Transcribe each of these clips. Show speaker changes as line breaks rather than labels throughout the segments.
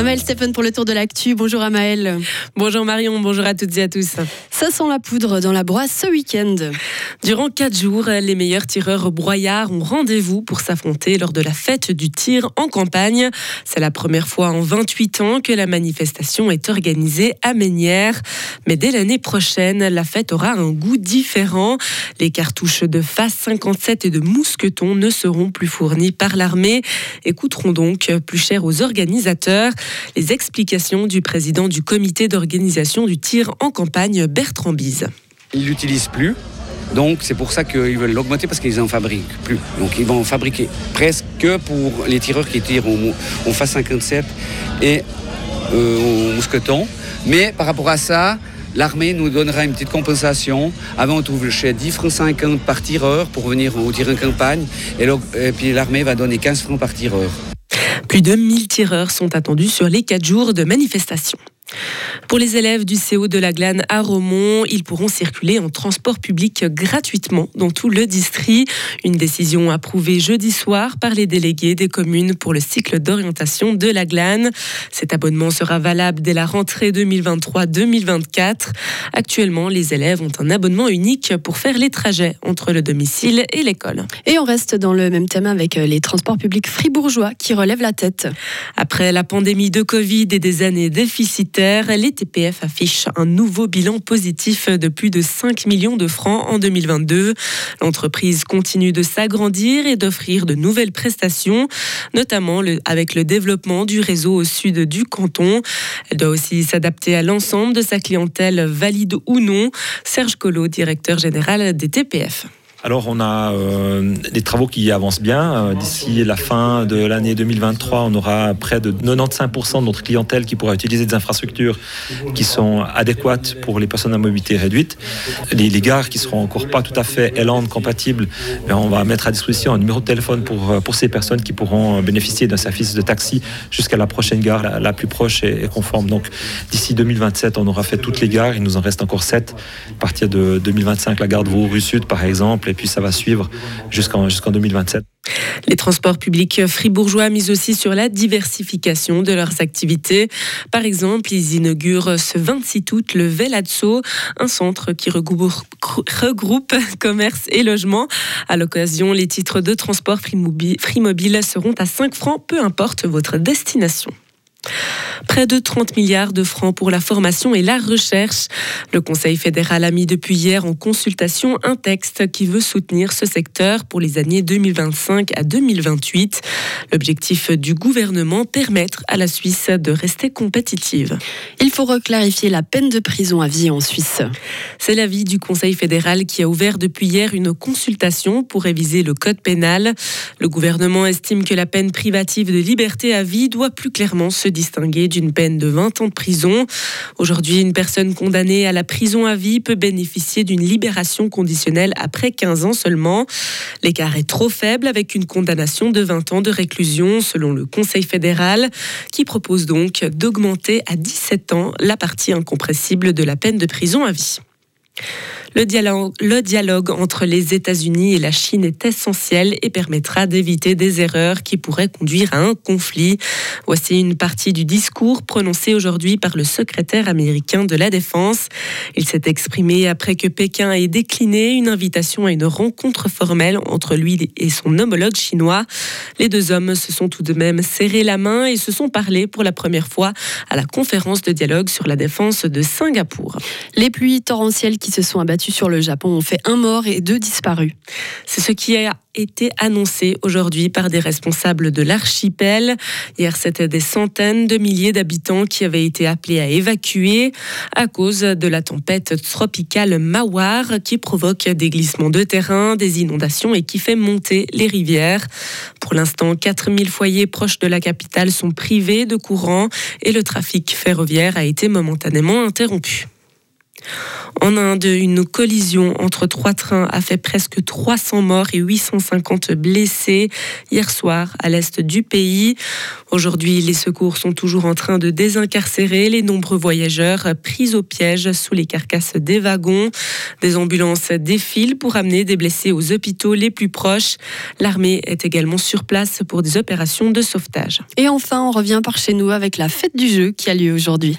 Amael Stephen pour le tour de l'actu. Bonjour Amael.
Bonjour Marion, bonjour à toutes et à tous.
Ça sent la poudre dans la broisse ce week-end.
Durant quatre jours, les meilleurs tireurs broyards ont rendez-vous pour s'affronter lors de la fête du tir en campagne. C'est la première fois en 28 ans que la manifestation est organisée à Ménières. Mais dès l'année prochaine, la fête aura un goût différent. Les cartouches de face 57 et de mousqueton ne seront plus fournies par l'armée et coûteront donc plus cher aux organisateurs. Les explications du président du comité d'organisation du tir en campagne, Bertrand Bise.
Ils l'utilisent plus. Donc c'est pour ça qu'ils veulent l'augmenter parce qu'ils n'en fabriquent plus. Donc ils vont en fabriquer presque que pour les tireurs qui tirent au, FAS 57 et euh, au mousqueton. Mais par rapport à ça, l'armée nous donnera une petite compensation. Avant on touchait 10 francs 50 par tireur pour venir au tir en campagne. Et puis l'armée va donner 15 francs par tireur.
Plus de 1000 tireurs sont attendus sur les 4 jours de manifestation. Pour les élèves du CO de la Glane à Romont, ils pourront circuler en transport public gratuitement dans tout le district. Une décision approuvée jeudi soir par les délégués des communes pour le cycle d'orientation de la Glane. Cet abonnement sera valable dès la rentrée 2023-2024. Actuellement, les élèves ont un abonnement unique pour faire les trajets entre le domicile et l'école.
Et on reste dans le même thème avec les transports publics fribourgeois qui relèvent la tête.
Après la pandémie de Covid et des années déficitaires, les TPF affichent un nouveau bilan positif de plus de 5 millions de francs en 2022. L'entreprise continue de s'agrandir et d'offrir de nouvelles prestations, notamment avec le développement du réseau au sud du canton. Elle doit aussi s'adapter à l'ensemble de sa clientèle, valide ou non. Serge Collot, directeur général des TPF.
Alors on a euh, des travaux qui avancent bien. Euh, d'ici la fin de l'année 2023, on aura près de 95% de notre clientèle qui pourra utiliser des infrastructures qui sont adéquates pour les personnes à mobilité réduite. Les, gares qui seront encore pas tout à fait Eland compatibles, ben, on va mettre à disposition un numéro de téléphone pour, euh, ces personnes qui pourront bénéficier d'un service de taxi jusqu'à la prochaine gare la, plus proche et, conforme. Donc d'ici 2027, on aura fait toutes les gares. Il nous en reste encore 7. À partir de 2025, la gare de Vaud-Rue Sud, par exemple et puis ça va suivre jusqu'en jusqu'en 2027.
Les transports publics fribourgeois misent aussi sur la diversification de leurs activités. Par exemple, ils inaugurent ce 26 août le Velatso, un centre qui regroupe commerce et logement. À l'occasion, les titres de transport Free seront à 5 francs, peu importe votre destination. Près de 30 milliards de francs pour la formation et la recherche. Le Conseil fédéral a mis depuis hier en consultation un texte qui veut soutenir ce secteur pour les années 2025 à 2028. L'objectif du gouvernement, permettre à la Suisse de rester compétitive.
Il faut reclarifier la peine de prison à vie en Suisse.
C'est l'avis du Conseil fédéral qui a ouvert depuis hier une consultation pour réviser le code pénal. Le gouvernement estime que la peine privative de liberté à vie doit plus clairement se distinguer d'une peine de 20 ans de prison. Aujourd'hui, une personne condamnée à la prison à vie peut bénéficier d'une libération conditionnelle après 15 ans seulement. L'écart est trop faible avec une condamnation de 20 ans de réclusion selon le Conseil fédéral qui propose donc d'augmenter à 17 ans la partie incompressible de la peine de prison à vie. Le dialogue, entre les États-Unis et la Chine est essentiel et permettra d'éviter des erreurs qui pourraient conduire à un conflit. Voici une partie du discours prononcé aujourd'hui par le secrétaire américain de la Défense. Il s'est exprimé après que Pékin ait décliné une invitation à une rencontre formelle entre lui et son homologue chinois. Les deux hommes se sont tout de même serré la main et se sont parlé pour la première fois à la conférence de dialogue sur la défense de Singapour.
Les pluies torrentielles qui se sont abattues sur le Japon ont fait un mort et deux disparus.
C'est ce qui a été annoncé aujourd'hui par des responsables de l'archipel. Hier, c'était des centaines de milliers d'habitants qui avaient été appelés à évacuer à cause de la tempête tropicale Mawar qui provoque des glissements de terrain, des inondations et qui fait monter les rivières. Pour l'instant, 4000 foyers proches de la capitale sont privés de courant et le trafic ferroviaire a été momentanément interrompu. En Inde, une collision entre trois trains a fait presque 300 morts et 850 blessés hier soir à l'est du pays. Aujourd'hui, les secours sont toujours en train de désincarcérer les nombreux voyageurs pris au piège sous les carcasses des wagons. Des ambulances défilent pour amener des blessés aux hôpitaux les plus proches. L'armée est également sur place pour des opérations de sauvetage.
Et enfin, on revient par chez nous avec la fête du jeu qui a lieu aujourd'hui.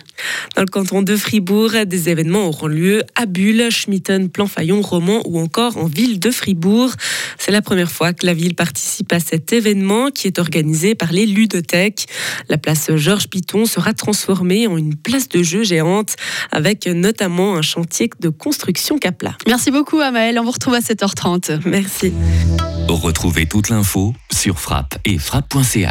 Dans le canton de Fribourg, des événements auront lieu à Bulle, Schmitten, Planfaillon, Romans ou encore en ville de Fribourg. C'est la première fois que la ville participe à cet événement qui est organisé par les ludothèques. La place Georges Piton sera transformée en une place de jeu géante avec notamment un chantier de construction Capla.
Merci beaucoup Amael, on vous retrouve à 7h30.
Merci.
Retrouvez toute l'info sur frappe et frappe.ca.